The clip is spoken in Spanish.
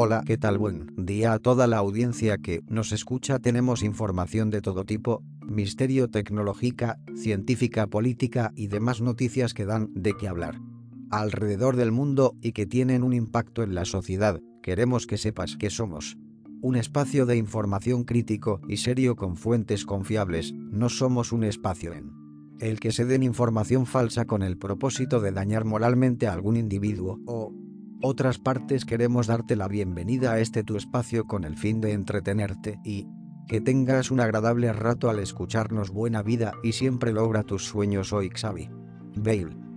Hola, ¿qué tal? Buen día a toda la audiencia que nos escucha. Tenemos información de todo tipo, misterio tecnológica, científica, política y demás noticias que dan de qué hablar. Alrededor del mundo y que tienen un impacto en la sociedad, queremos que sepas que somos un espacio de información crítico y serio con fuentes confiables, no somos un espacio en el que se den información falsa con el propósito de dañar moralmente a algún individuo o otras partes queremos darte la bienvenida a este tu espacio con el fin de entretenerte y que tengas un agradable rato al escucharnos buena vida y siempre logra tus sueños hoy Xavi. Bale.